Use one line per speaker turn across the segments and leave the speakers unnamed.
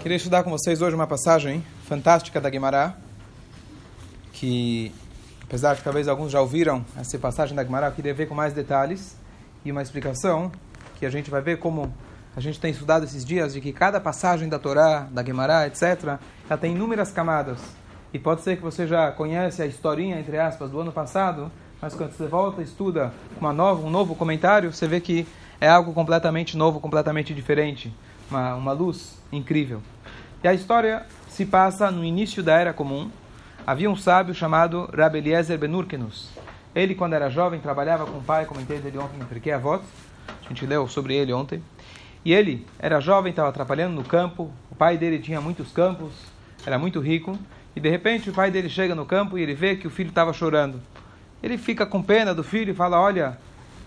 Queria estudar com vocês hoje uma passagem fantástica da Guimará, que, apesar de talvez alguns já ouviram essa passagem da Guimará, eu queria ver com mais detalhes e uma explicação que a gente vai ver como a gente tem estudado esses dias, de que cada passagem da Torá, da Guimará, etc., ela tem inúmeras camadas. E pode ser que você já conhece a historinha, entre aspas, do ano passado, mas quando você volta e estuda uma nova, um novo comentário, você vê que é algo completamente novo, completamente diferente. Uma, uma luz incrível. E a história se passa no início da Era Comum. Havia um sábio chamado Rabbi Eliezer Benurkenus. Ele, quando era jovem, trabalhava com o pai, comentei dele ontem no Porquê Avot. A gente leu sobre ele ontem. E ele era jovem, estava trabalhando no campo. O pai dele tinha muitos campos, era muito rico. E de repente o pai dele chega no campo e ele vê que o filho estava chorando. Ele fica com pena do filho e fala: Olha,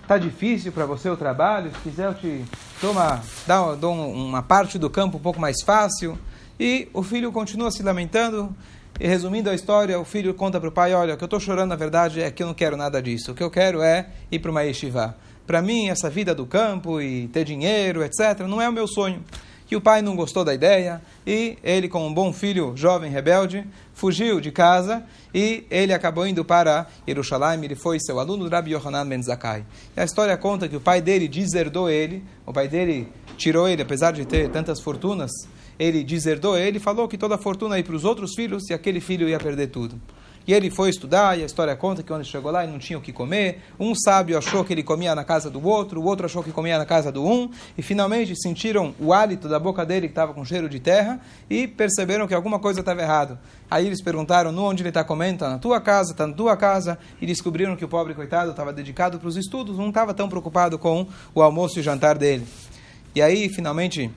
tá difícil para você o trabalho. Se quiser, eu te toma, dá, dou uma parte do campo um pouco mais fácil. E o filho continua se lamentando. E resumindo a história, o filho conta para o pai: Olha, o que eu estou chorando na verdade é que eu não quero nada disso. O que eu quero é ir para uma yeshiva. Para mim, essa vida do campo e ter dinheiro, etc., não é o meu sonho. E o pai não gostou da ideia e ele, como um bom filho jovem rebelde, fugiu de casa e ele acabou indo para Jerusalém. Ele foi seu aluno Rabbi Yohanan Ben Zakkai. E a história conta que o pai dele deserdou ele, o pai dele tirou ele, apesar de ter tantas fortunas, ele deserdou ele e falou que toda a fortuna ia para os outros filhos e aquele filho ia perder tudo. E ele foi estudar, e a história conta que quando chegou lá, ele não tinha o que comer. Um sábio achou que ele comia na casa do outro, o outro achou que comia na casa do um, e finalmente sentiram o hálito da boca dele, que estava com cheiro de terra, e perceberam que alguma coisa estava errado. Aí eles perguntaram, no onde ele está comendo? Está na tua casa, está na tua casa, e descobriram que o pobre coitado estava dedicado para os estudos, não estava tão preocupado com o almoço e jantar dele. E aí, finalmente,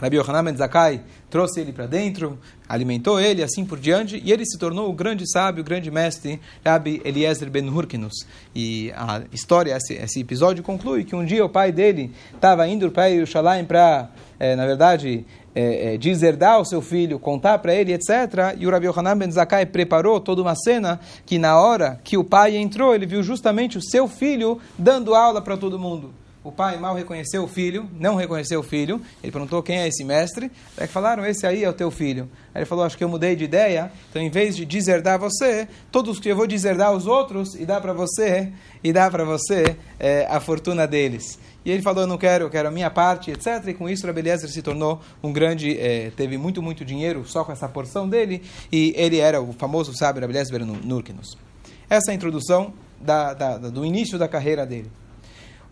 Rabbi Yohanan Ben Zakkai trouxe ele para dentro, alimentou ele, assim por diante, e ele se tornou o grande sábio, o grande mestre, Rabbi Eliezer Ben Hurkinus. E a história, esse, esse episódio conclui que um dia o pai dele estava indo para Yerushalayim para, é, na verdade, é, é, deserdar o seu filho, contar para ele, etc. E o Rabbi Yohanan Ben Zakkai preparou toda uma cena que na hora que o pai entrou, ele viu justamente o seu filho dando aula para todo mundo. O pai mal reconheceu o filho, não reconheceu o filho. Ele perguntou quem é esse mestre. Aí falaram, esse aí é o teu filho. Aí ele falou, acho que eu mudei de ideia. Então, em vez de deserdar você, todos que eu vou deserdar os outros e dar para você, e dar para você é, a fortuna deles. E ele falou, não quero, eu quero a minha parte, etc. E com isso, Rabbi Eliezer se tornou um grande, é, teve muito, muito dinheiro só com essa porção dele. E ele era o famoso sábio Rabbi Eliezer Nurkinos. Essa é a introdução da, da, do início da carreira dele.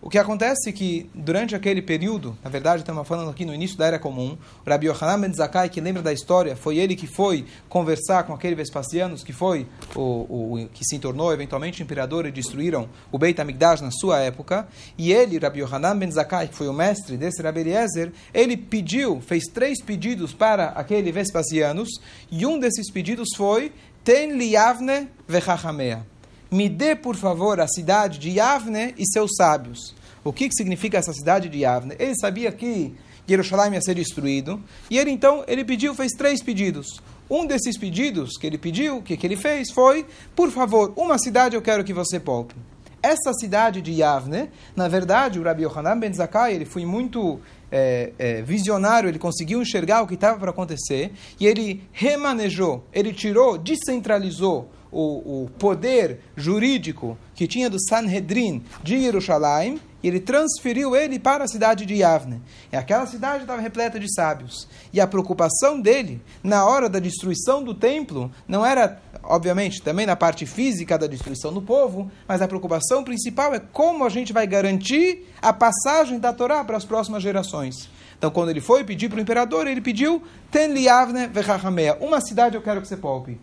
O que acontece é que, durante aquele período, na verdade, estamos falando aqui no início da Era Comum, o Rabbi Yohanan Ben Zakkai, que lembra da história, foi ele que foi conversar com aquele Vespasianos, que foi o, o que se tornou eventualmente imperador e destruíram o Beit HaMikdash na sua época. E ele, Rabbi Yohanan Ben Zakkai, que foi o mestre desse Rabbi Eliezer, ele pediu, fez três pedidos para aquele Vespasianos, e um desses pedidos foi Ten liavne vechachamea me dê, por favor, a cidade de Yavne e seus sábios. O que, que significa essa cidade de Yavne? Ele sabia que Jerusalém ia ser destruído, e ele então ele pediu, fez três pedidos. Um desses pedidos que ele pediu, que, que ele fez, foi, por favor, uma cidade eu quero que você poupe. Essa cidade de Yavne, na verdade, o Rabbi Yohanan Ben Zakkai, ele foi muito é, é, visionário, ele conseguiu enxergar o que estava para acontecer, e ele remanejou, ele tirou, descentralizou o, o poder jurídico que tinha do Sanhedrin de Jerusalém e ele transferiu ele para a cidade de Yavne. E aquela cidade estava repleta de sábios. E a preocupação dele, na hora da destruição do templo, não era, obviamente, também na parte física da destruição do povo, mas a preocupação principal é como a gente vai garantir a passagem da Torá para as próximas gerações. Então, quando ele foi pedir para o imperador, ele pediu Ten Liavne Vechachamea, uma cidade eu quero que você poupe.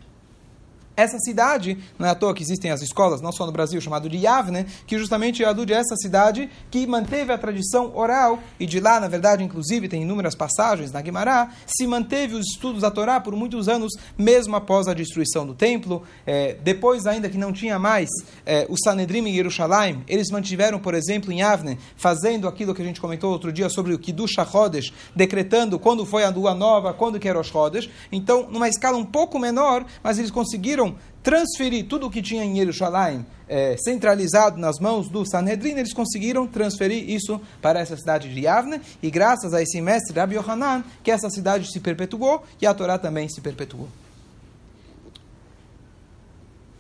Essa cidade, não é à toa que existem as escolas, não só no Brasil, chamado de Yavne, que justamente alude a essa cidade que manteve a tradição oral, e de lá, na verdade, inclusive, tem inúmeras passagens na Guimará, se manteve os estudos da Torá por muitos anos, mesmo após a destruição do templo. É, depois, ainda que não tinha mais é, o Sanedrim em Jerusalém, eles mantiveram, por exemplo, em Yavne, fazendo aquilo que a gente comentou outro dia sobre o Kiddush HaChodesh, decretando quando foi a lua nova, quando que era os Chodesh. Então, numa escala um pouco menor, mas eles conseguiram transferir tudo o que tinha em Jerusalém é, centralizado nas mãos do Sanhedrin, eles conseguiram transferir isso para essa cidade de Yavne, e graças a esse mestre Rabbi Yohanan, que essa cidade se perpetuou e a Torá também se perpetuou.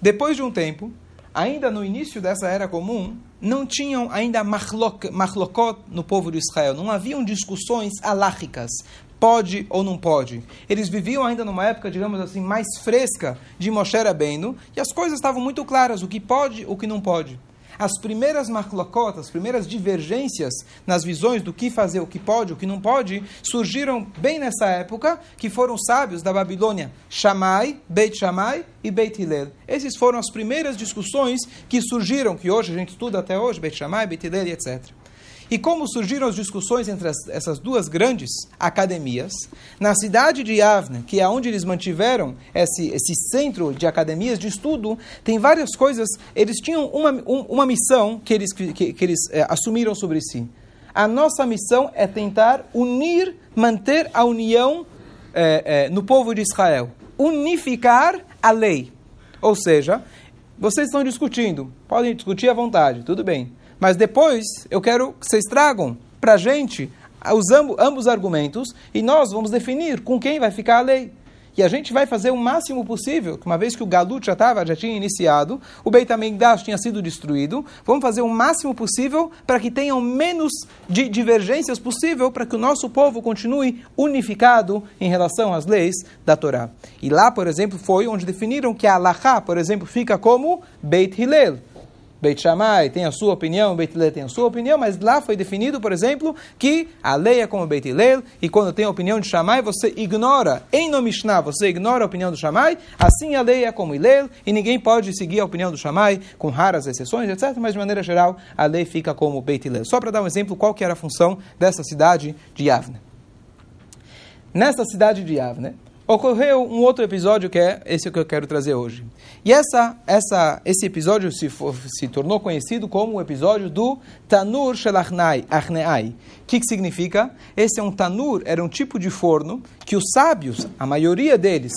Depois de um tempo, ainda no início dessa era comum, não tinham ainda machlokot no povo de Israel, não haviam discussões alágicas, pode ou não pode. Eles viviam ainda numa época, digamos assim, mais fresca de Moshe Rabbeinu, e as coisas estavam muito claras, o que pode, o que não pode. As primeiras maclocot, as primeiras divergências nas visões do que fazer, o que pode, o que não pode, surgiram bem nessa época, que foram sábios da Babilônia, Shammai, Beit Shammai e Beit Hillel. Essas foram as primeiras discussões que surgiram, que hoje a gente estuda até hoje, Beit Shammai, Beit Hillel etc. E como surgiram as discussões entre as, essas duas grandes academias, na cidade de Yavne, que é onde eles mantiveram esse, esse centro de academias de estudo, tem várias coisas. Eles tinham uma, um, uma missão que eles, que, que eles é, assumiram sobre si. A nossa missão é tentar unir, manter a união é, é, no povo de Israel. Unificar a lei. Ou seja, vocês estão discutindo, podem discutir à vontade, tudo bem. Mas depois eu quero que vocês tragam para a gente os ambos, ambos argumentos e nós vamos definir com quem vai ficar a lei. E a gente vai fazer o máximo possível, uma vez que o Galut já, estava, já tinha iniciado, o Beit HaMikdash tinha sido destruído, vamos fazer o máximo possível para que tenham menos de divergências possível, para que o nosso povo continue unificado em relação às leis da Torá. E lá, por exemplo, foi onde definiram que a Alahá, por exemplo, fica como Beit Hillel. Beit Shammai tem a sua opinião, Beit Hillel tem a sua opinião, mas lá foi definido, por exemplo, que a lei é como Beit Hillel, e quando tem a opinião de Shammai, você ignora, em no Mishnah, você ignora a opinião do Shammai, assim a lei é como Hillel, e ninguém pode seguir a opinião do Shammai, com raras exceções, etc., mas de maneira geral, a lei fica como Beit Hillel. Só para dar um exemplo, qual que era a função dessa cidade de Yavne. Nessa cidade de Yavne, ocorreu um outro episódio que é esse que eu quero trazer hoje. E essa, essa, esse episódio se, for, se tornou conhecido como o episódio do Tanur Shelachnai Arneai. O que, que significa? Esse é um tanur, era um tipo de forno que os sábios, a maioria deles,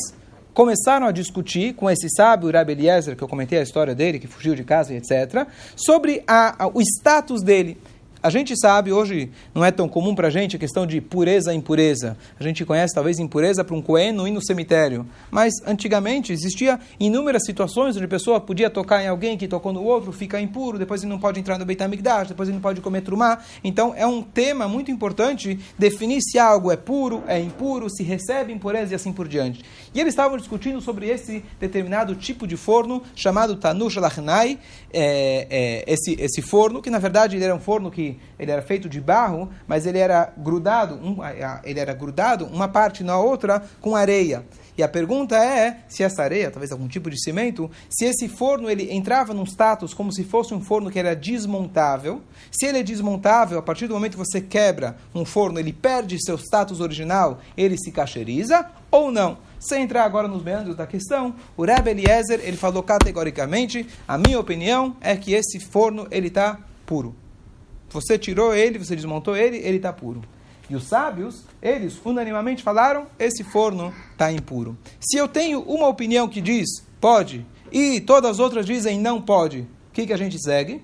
começaram a discutir com esse sábio, Rabbi Eliezer, que eu comentei a história dele, que fugiu de casa, etc., sobre a, a, o status dele. A gente sabe, hoje não é tão comum para a gente a questão de pureza e impureza. A gente conhece talvez impureza para um coeno ir no cemitério. Mas antigamente existia inúmeras situações onde a pessoa podia tocar em alguém que tocou no outro, fica impuro, depois ele não pode entrar no Beit HaMikdash, depois ele não pode comer trumá. Então é um tema muito importante definir se algo é puro, é impuro, se recebe impureza e assim por diante. E eles estavam discutindo sobre esse determinado tipo de forno chamado Tanush Lachnai, é, é, esse, esse forno, que na verdade ele era um forno que ele era feito de barro, mas ele era grudado, um, ele era grudado uma parte na outra com areia. E a pergunta é se essa areia, talvez algum tipo de cimento, se esse forno ele entrava num status como se fosse um forno que era desmontável. Se ele é desmontável, a partir do momento que você quebra um forno, ele perde seu status original, ele se cacheriza ou não. Sem entrar agora nos meandros da questão, o Rebbe Eliezer ele falou categoricamente: a minha opinião é que esse forno ele está puro. Você tirou ele, você desmontou ele, ele está puro. E os sábios, eles unanimamente falaram: esse forno está impuro. Se eu tenho uma opinião que diz pode e todas as outras dizem não pode, o que, que a gente segue?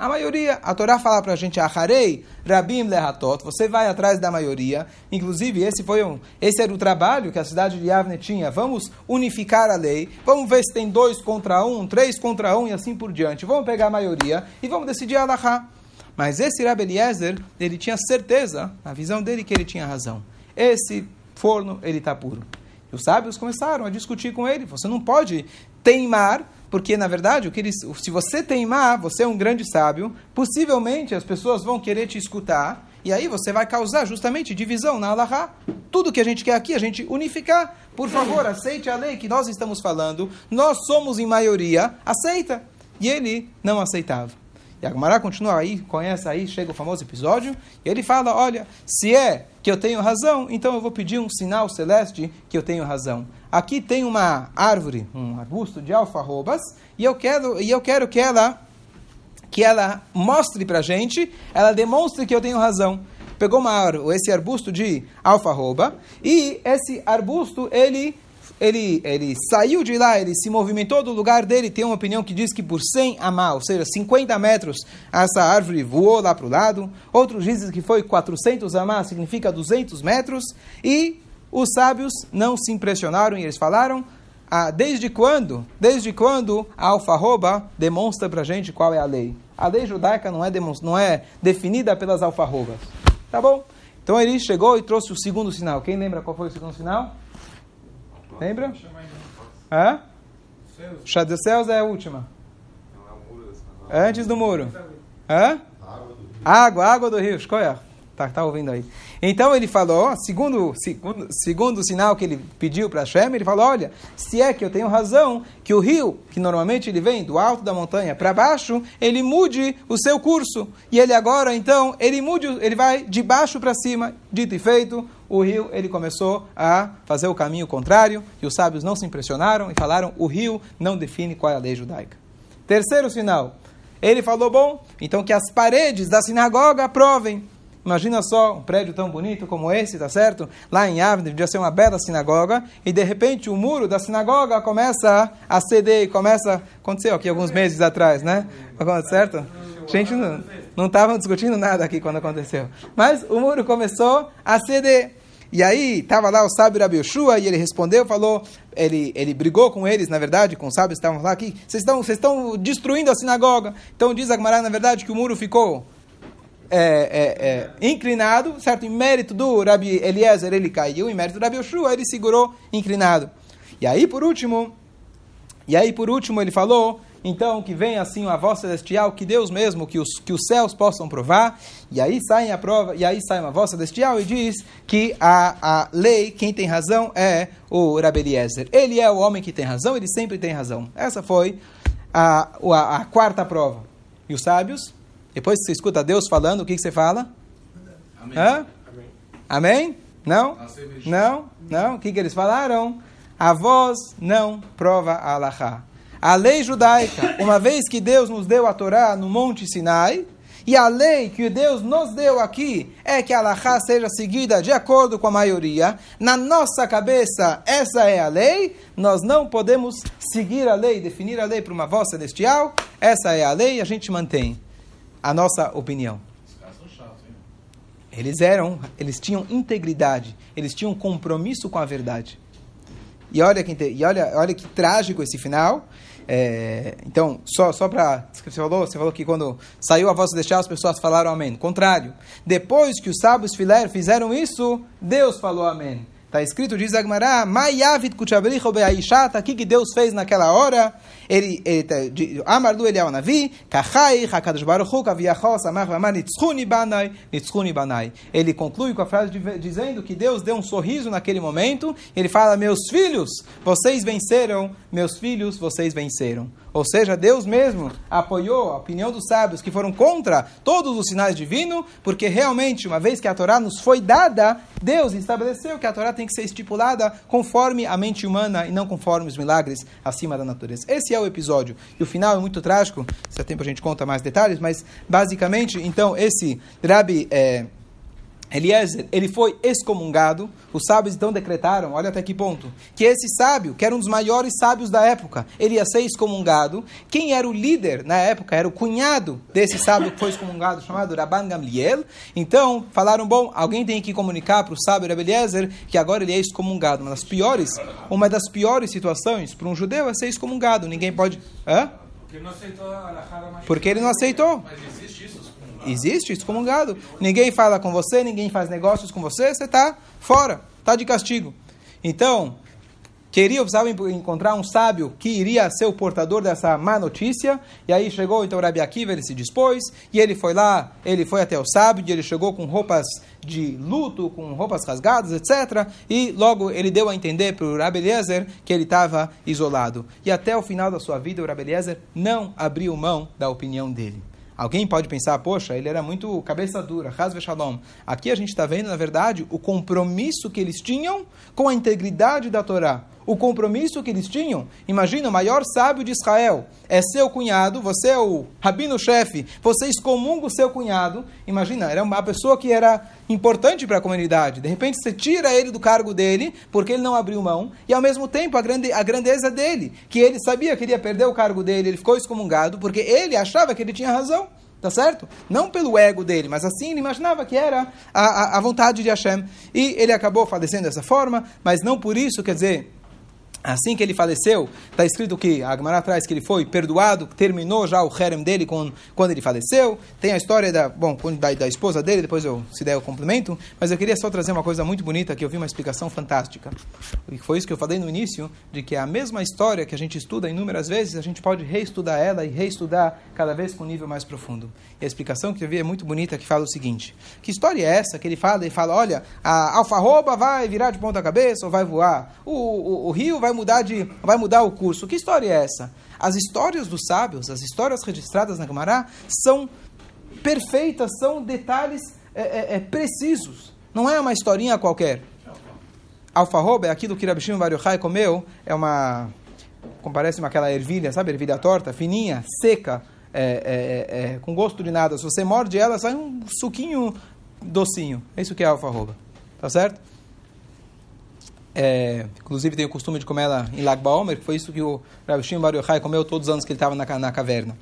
A maioria, a Torá fala para a gente, Acharei, Rabim Lehatot, você vai atrás da maioria. Inclusive, esse foi um, esse era o trabalho que a cidade de Yavne tinha. Vamos unificar a lei, vamos ver se tem dois contra um, três contra um e assim por diante. Vamos pegar a maioria e vamos decidir a Alahá. Mas esse Rabbi Eliezer, ele tinha certeza, na visão dele, que ele tinha razão. Esse forno, ele está puro. E os sábios começaram a discutir com ele. Você não pode teimar porque na verdade, o que eles, se você teimar, você é um grande sábio, possivelmente as pessoas vão querer te escutar, e aí você vai causar justamente divisão na Allahá. Tudo que a gente quer aqui, a gente unificar. Por favor, aceite a lei que nós estamos falando, nós somos em maioria, aceita. E ele não aceitava. E a Gemara continua aí, conhece aí, chega o famoso episódio, e ele fala: Olha, se é que eu tenho razão, então eu vou pedir um sinal celeste que eu tenho razão. Aqui tem uma árvore, um arbusto de alfarrobas, e eu quero, e eu quero que ela que ela mostre para gente, ela demonstre que eu tenho razão. Pegou uma, esse arbusto de alfarroba e esse arbusto ele ele, ele saiu de lá, ele se movimentou do lugar dele. Tem uma opinião que diz que por 100 amá, ou seja, 50 metros, essa árvore voou lá para o lado. Outros dizem que foi 400 amá, significa 200 metros. E os sábios não se impressionaram e eles falaram: ah, desde quando? Desde quando a alfarroba demonstra para a gente qual é a lei? A lei judaica não é, não é definida pelas alfarrobas. Tá bom? Então ele chegou e trouxe o segundo sinal. Quem lembra qual foi o segundo sinal? Lembra? Hã? Chá dos céus é a última. É antes do muro. Hã? Água, água do rio. Escolha. Tá, tá ouvindo aí. Então ele falou, segundo, segundo, segundo o sinal que ele pediu para Hashem, ele falou, olha, se é que eu tenho razão, que o rio, que normalmente ele vem do alto da montanha para baixo, ele mude o seu curso. E ele agora, então, ele mude, ele vai de baixo para cima. Dito e feito, o rio, ele começou a fazer o caminho contrário, e os sábios não se impressionaram e falaram, o rio não define qual é a lei judaica. Terceiro sinal, ele falou, bom, então que as paredes da sinagoga provem Imagina só um prédio tão bonito como esse, tá certo? Lá em Avner, devia ser uma bela sinagoga, e de repente o muro da sinagoga começa a ceder, começa. Aconteceu aqui alguns meses atrás, né? Certo? Gente não estava discutindo nada aqui quando aconteceu. Mas o muro começou a ceder. E aí, estava lá o sábio Rabi Yoshua, e ele respondeu, falou, ele, ele brigou com eles, na verdade, com os sábios que estavam lá aqui, vocês estão, vocês estão destruindo a sinagoga. Então diz Agmará, na verdade, que o muro ficou é, é, é, inclinado, certo? Em mérito do Rabi Eliezer ele caiu, em mérito do Rabi Yoshua ele segurou inclinado. E aí por último, e aí por último ele falou, então que vem assim a voz celestial, que Deus mesmo, que os, que os céus possam provar, e aí sai a prova, e aí sai uma voz celestial e diz que a, a lei, quem tem razão é o Rabi Eliezer. Ele é o homem que tem razão, ele sempre tem razão. Essa foi a, a, a quarta prova. E os sábios depois que você escuta Deus falando, o que, que você fala? Amém. Hã? Amém. Amém? Não? Não? Não? O que, que eles falaram? A voz não prova a Allahá. A lei judaica, uma vez que Deus nos deu a Torá no Monte Sinai, e a lei que Deus nos deu aqui é que a Allahá seja seguida de acordo com a maioria. Na nossa cabeça, essa é a lei. Nós não podemos seguir a lei, definir a lei para uma voz celestial. Essa é a lei, a gente mantém a nossa opinião. Eles eram, eles tinham integridade, eles tinham compromisso com a verdade. E olha que, e olha, olha que trágico esse final. É, então, só, só para. Você falou, você falou que quando saiu a voz deixar, as pessoas falaram amém. Contrário. Depois que os sábios fizeram isso, Deus falou amém. Está escrito, diz Agmará, Mayavid Kuchabricho Beaishata, o que Deus fez naquela hora? Ele, ele Amardu Eliyahu Navi, Kachai, Hakadosh Baruch Hu, Kaviachol, Samach Vamar, Nitzchuni Banai, Nitzchuni Banai. Ele conclui com a frase de, dizendo que Deus deu um sorriso naquele momento, ele fala, meus filhos, vocês venceram, meus filhos, vocês venceram. Ou seja, Deus mesmo apoiou a opinião dos sábios que foram contra todos os sinais divinos, porque realmente, uma vez que a Torá nos foi dada, Deus estabeleceu que a Torá tem que ser estipulada conforme a mente humana e não conforme os milagres acima da natureza. Esse é o episódio. E o final é muito trágico, se é tempo a gente conta mais detalhes, mas basicamente, então, esse Rabi. É, Eliezer, ele foi excomungado. Os sábios então decretaram, olha até que ponto, que esse sábio, que era um dos maiores sábios da época, ele ia ser excomungado. Quem era o líder na época era o cunhado desse sábio que foi excomungado, chamado Rabban Gamliel. Então, falaram, bom, alguém tem que comunicar para o sábio Rabbi Eliezer que agora ele é excomungado. Uma das piores, uma das piores situações para um judeu é ser excomungado. Ninguém pode... Hã? Porque ele não aceitou a Porque ele não aceitou. Mas existe isso? Existe excomungado. Ninguém fala com você, ninguém faz negócios com você, você está fora, está de castigo. Então, queria, precisava encontrar um sábio que iria ser o portador dessa má notícia. E aí chegou então Rabi Akiva, ele se dispôs, e ele foi lá, ele foi até o sábio, e ele chegou com roupas de luto, com roupas rasgadas, etc. E logo ele deu a entender para o Rabi Eliezer que ele estava isolado. E até o final da sua vida, o Rabi Eliezer não abriu mão da opinião dele. Alguém pode pensar, poxa, ele era muito cabeça dura, Hazve Shalom. Aqui a gente está vendo, na verdade, o compromisso que eles tinham com a integridade da Torá. O compromisso que eles tinham. Imagina, o maior sábio de Israel é seu cunhado, você é o rabino-chefe, você excomunga o seu cunhado. Imagina, era uma pessoa que era importante para a comunidade. De repente você tira ele do cargo dele, porque ele não abriu mão, e ao mesmo tempo a, grande, a grandeza dele, que ele sabia que ele ia perder o cargo dele, ele ficou excomungado, porque ele achava que ele tinha razão. Tá certo? Não pelo ego dele, mas assim ele imaginava que era a, a, a vontade de Hashem. E ele acabou falecendo dessa forma, mas não por isso, quer dizer, Assim que ele faleceu, está escrito que a traz que ele foi perdoado, terminou já o harem dele com, quando ele faleceu. Tem a história da, bom, da, da, esposa dele, depois eu se der o complemento. Mas eu queria só trazer uma coisa muito bonita que eu vi uma explicação fantástica. E foi isso que eu falei no início, de que a mesma história que a gente estuda inúmeras vezes, a gente pode reestudar ela e reestudar cada vez com um nível mais profundo. E a explicação que eu vi é muito bonita, que fala o seguinte: que história é essa que ele fala? Ele fala, olha, a alfarroba vai virar de ponta cabeça ou vai voar, o, o, o rio vai vai mudar, de, vai mudar o curso. Que história é essa? As histórias dos sábios, as histórias registradas na Gemara, são perfeitas, são detalhes é, é, é, precisos. Não é uma historinha qualquer. Alfarroba é aquilo que Rabi Shimon Bar comeu, é uma, como parece uma aquela ervilha, sabe, ervilha torta, fininha, seca, é, é, é, com gosto de nada. Se você morde ela, sai um suquinho docinho. É isso que é alfarroba. Tá certo? É, inclusive tem o costume de comer ela em Lag Baomer, que foi isso que o Rav Shimon Bar Yochai comeu todos os anos que ele estava na, na caverna.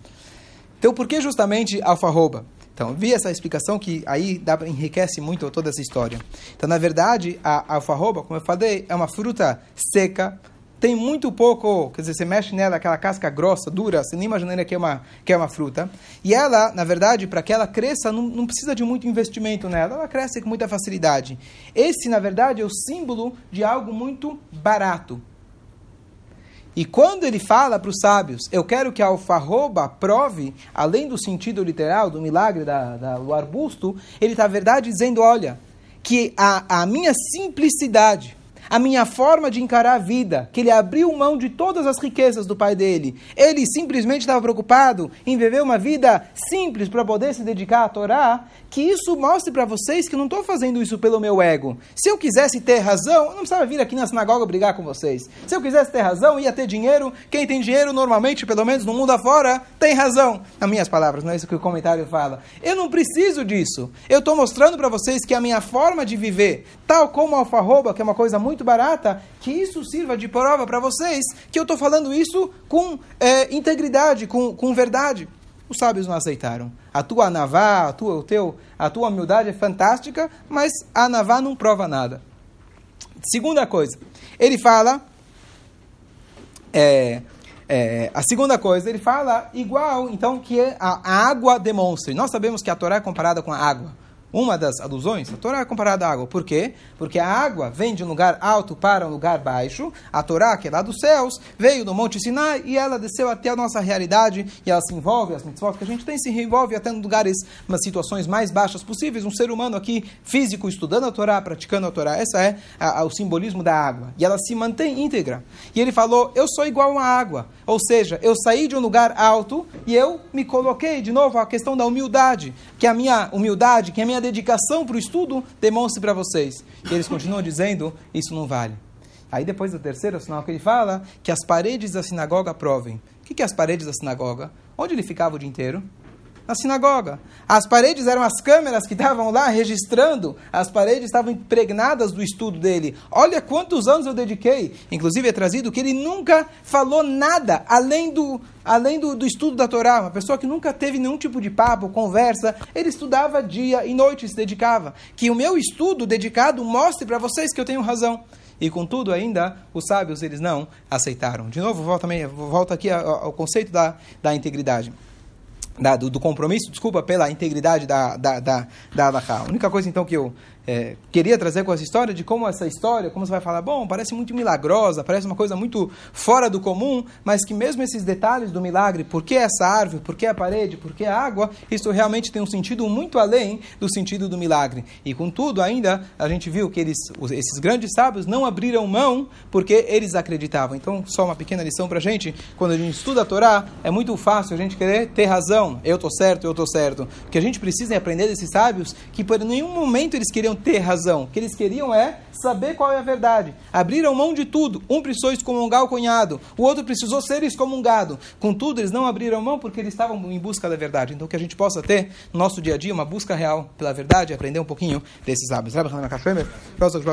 Então, por que justamente alfarroba? Então, vi essa explicação que aí dá, enriquece muito toda essa história. Então, na verdade, a alfarroba, como eu falei, é uma fruta seca, tem muito pouco, quer dizer, você mexe nela, aquela casca grossa, dura, você nem imaginaria que é uma, que é uma fruta. E ela, na verdade, para que ela cresça, não, não precisa de muito investimento nela, ela cresce com muita facilidade. Esse, na verdade, é o símbolo de algo muito barato. E quando ele fala para os sábios, eu quero que a alfarroba prove, além do sentido literal, do milagre da, da, do arbusto, ele está, na verdade, dizendo, olha, que a, a minha simplicidade, a minha forma de encarar a vida, que ele abriu mão de todas as riquezas do pai dele. Ele simplesmente estava preocupado em viver uma vida simples para poder se dedicar à Torá, que isso mostre para vocês que eu não estou fazendo isso pelo meu ego. Se eu quisesse ter razão, eu não precisava vir aqui na sinagoga brigar com vocês. Se eu quisesse ter razão, ia ter dinheiro. Quem tem dinheiro, normalmente, pelo menos no mundo afora, tem razão. Nas minhas palavras, não é isso que o comentário fala. Eu não preciso disso. Eu estou mostrando para vocês que a minha forma de viver, tal como a alfarroba, que é uma coisa muito barata, que isso sirva de prova para vocês que eu estou falando isso com é, integridade, com, com verdade. Os sábios não aceitaram. A tua anavá, a tua, o teu, a tua humildade é fantástica, mas a anavá não prova nada. Segunda coisa, ele fala. É, é, a segunda coisa, ele fala igual, então, que a, a água demonstre. Nós sabemos que a Torá é comparada com a água uma das alusões, a Torá é comparada à água. Por quê? Porque a água vem de um lugar alto para um lugar baixo. A Torá, que é lá dos céus, veio do Monte Sinai e ela desceu até a nossa realidade e ela se envolve, as mitzvot que a gente tem, se envolve até em lugares, nas situações mais baixas possíveis. Um ser humano aqui, físico, estudando a Torá, praticando a Torá. Essa é a, a, o simbolismo da água. E ela se mantém íntegra. E ele falou, eu sou igual a água. Ou seja, eu saí de um lugar alto e eu me coloquei, de novo, a questão da humildade. Que a minha humildade, que a minha minha dedicação para o estudo demonstre para vocês. E eles continuam dizendo, isso não vale. Aí depois do terceiro sinal que ele fala, que as paredes da sinagoga provem. O que, que é as paredes da sinagoga? Onde ele ficava o dia inteiro? Na sinagoga. As paredes eram as câmeras que estavam lá registrando, as paredes estavam impregnadas do estudo dele. Olha quantos anos eu dediquei. Inclusive é trazido que ele nunca falou nada além do, além do, do estudo da Torá. Uma pessoa que nunca teve nenhum tipo de papo, conversa. Ele estudava dia e noite, se dedicava. Que o meu estudo dedicado mostre para vocês que eu tenho razão. E contudo, ainda, os sábios, eles não aceitaram. De novo, volto aqui ao, ao conceito da, da integridade da, do, do, compromisso, desculpa, pela integridade da, da, da, da A única coisa, então, que eu é, queria trazer com essa história de como essa história, como você vai falar, bom, parece muito milagrosa, parece uma coisa muito fora do comum, mas que mesmo esses detalhes do milagre, por que essa árvore, por que a parede, por que a água, isso realmente tem um sentido muito além do sentido do milagre. E contudo, ainda, a gente viu que eles, esses grandes sábios não abriram mão porque eles acreditavam. Então, só uma pequena lição para a gente, quando a gente estuda a Torá, é muito fácil a gente querer ter razão, eu estou certo, eu estou certo. O que a gente precisa é aprender desses sábios que por nenhum momento eles queriam ter razão. O que eles queriam é saber qual é a verdade. Abriram mão de tudo. Um precisou excomungar o cunhado, o outro precisou ser excomungado. Contudo, eles não abriram mão porque eles estavam em busca da verdade. Então, que a gente possa ter no nosso dia a dia uma busca real pela verdade aprender um pouquinho desses hábitos.